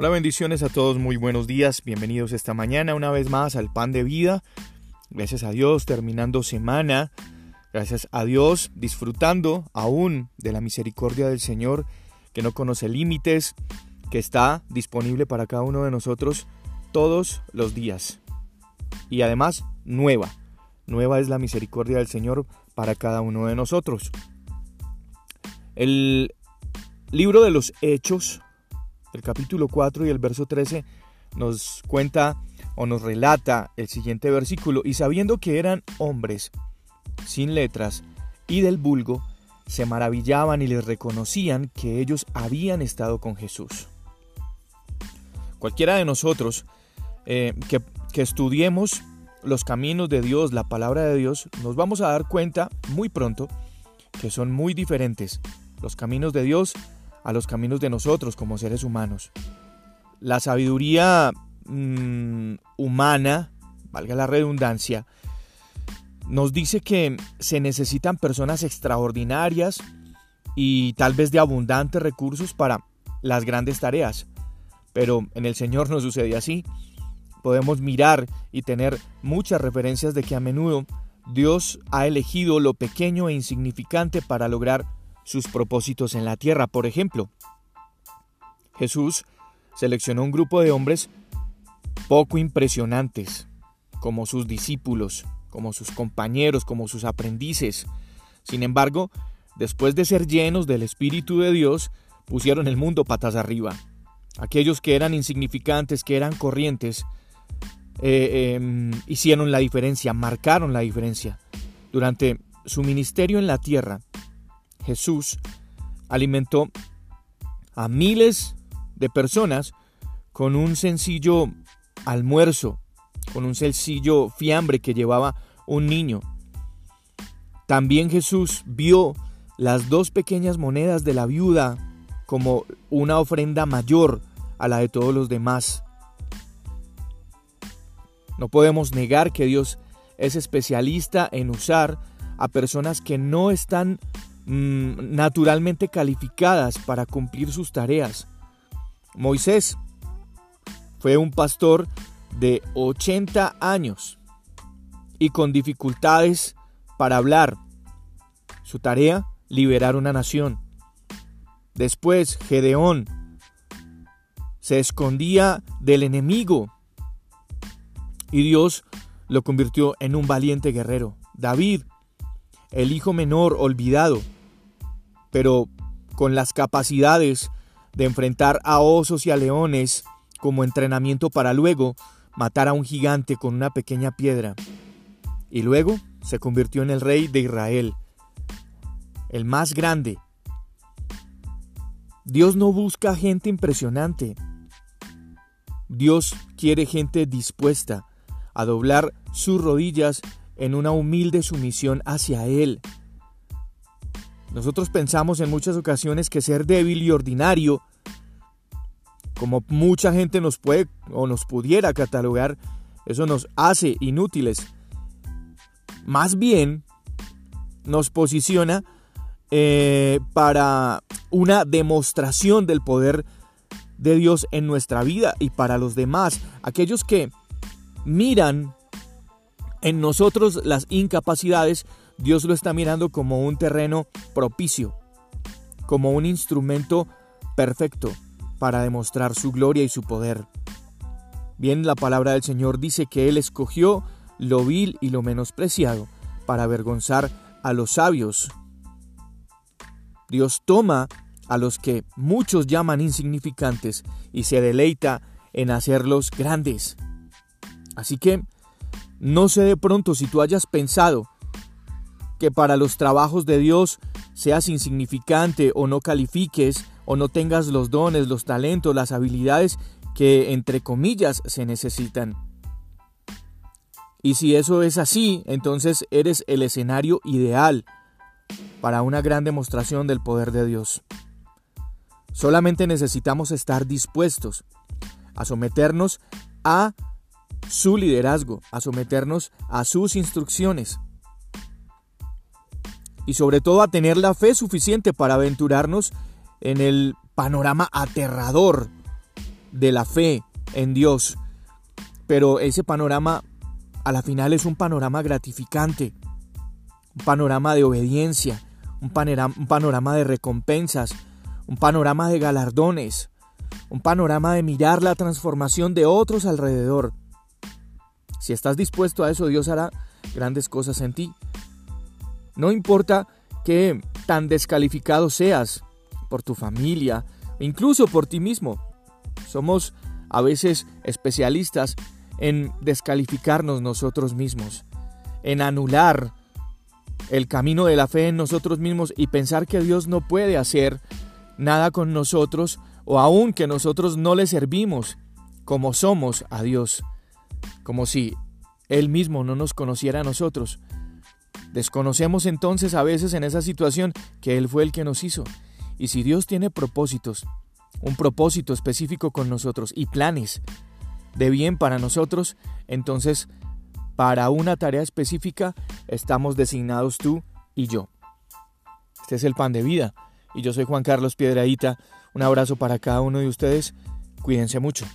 Hola, bendiciones a todos, muy buenos días, bienvenidos esta mañana una vez más al Pan de Vida. Gracias a Dios, terminando semana, gracias a Dios, disfrutando aún de la misericordia del Señor, que no conoce límites, que está disponible para cada uno de nosotros todos los días. Y además, nueva. Nueva es la misericordia del Señor para cada uno de nosotros. El libro de los Hechos el capítulo 4 y el verso 13 nos cuenta o nos relata el siguiente versículo, y sabiendo que eran hombres sin letras y del vulgo, se maravillaban y les reconocían que ellos habían estado con Jesús. Cualquiera de nosotros eh, que, que estudiemos los caminos de Dios, la palabra de Dios, nos vamos a dar cuenta muy pronto que son muy diferentes los caminos de Dios a los caminos de nosotros como seres humanos. La sabiduría mm, humana, valga la redundancia, nos dice que se necesitan personas extraordinarias y tal vez de abundantes recursos para las grandes tareas. Pero en el Señor no sucede así. Podemos mirar y tener muchas referencias de que a menudo Dios ha elegido lo pequeño e insignificante para lograr sus propósitos en la tierra. Por ejemplo, Jesús seleccionó un grupo de hombres poco impresionantes, como sus discípulos, como sus compañeros, como sus aprendices. Sin embargo, después de ser llenos del Espíritu de Dios, pusieron el mundo patas arriba. Aquellos que eran insignificantes, que eran corrientes, eh, em, hicieron la diferencia, marcaron la diferencia. Durante su ministerio en la tierra, Jesús alimentó a miles de personas con un sencillo almuerzo, con un sencillo fiambre que llevaba un niño. También Jesús vio las dos pequeñas monedas de la viuda como una ofrenda mayor a la de todos los demás. No podemos negar que Dios es especialista en usar a personas que no están Mm, naturalmente calificadas para cumplir sus tareas. Moisés fue un pastor de 80 años y con dificultades para hablar. Su tarea, liberar una nación. Después, Gedeón se escondía del enemigo y Dios lo convirtió en un valiente guerrero. David, el hijo menor olvidado, pero con las capacidades de enfrentar a osos y a leones como entrenamiento para luego matar a un gigante con una pequeña piedra. Y luego se convirtió en el rey de Israel, el más grande. Dios no busca gente impresionante. Dios quiere gente dispuesta a doblar sus rodillas en una humilde sumisión hacia Él. Nosotros pensamos en muchas ocasiones que ser débil y ordinario, como mucha gente nos puede o nos pudiera catalogar, eso nos hace inútiles. Más bien nos posiciona eh, para una demostración del poder de Dios en nuestra vida y para los demás, aquellos que miran en nosotros las incapacidades Dios lo está mirando como un terreno propicio, como un instrumento perfecto para demostrar su gloria y su poder. Bien, la palabra del Señor dice que Él escogió lo vil y lo menospreciado para avergonzar a los sabios. Dios toma a los que muchos llaman insignificantes y se deleita en hacerlos grandes. Así que, no sé de pronto si tú hayas pensado que para los trabajos de Dios seas insignificante o no califiques o no tengas los dones, los talentos, las habilidades que entre comillas se necesitan. Y si eso es así, entonces eres el escenario ideal para una gran demostración del poder de Dios. Solamente necesitamos estar dispuestos a someternos a su liderazgo, a someternos a sus instrucciones y sobre todo a tener la fe suficiente para aventurarnos en el panorama aterrador de la fe en Dios. Pero ese panorama a la final es un panorama gratificante, un panorama de obediencia, un panorama, un panorama de recompensas, un panorama de galardones, un panorama de mirar la transformación de otros alrededor. Si estás dispuesto a eso, Dios hará grandes cosas en ti. No importa que tan descalificado seas por tu familia, incluso por ti mismo. Somos a veces especialistas en descalificarnos nosotros mismos, en anular el camino de la fe en nosotros mismos y pensar que Dios no puede hacer nada con nosotros o aun que nosotros no le servimos como somos a Dios, como si Él mismo no nos conociera a nosotros. Desconocemos entonces a veces en esa situación que Él fue el que nos hizo. Y si Dios tiene propósitos, un propósito específico con nosotros y planes de bien para nosotros, entonces para una tarea específica estamos designados tú y yo. Este es el pan de vida y yo soy Juan Carlos Piedradita. Un abrazo para cada uno de ustedes. Cuídense mucho.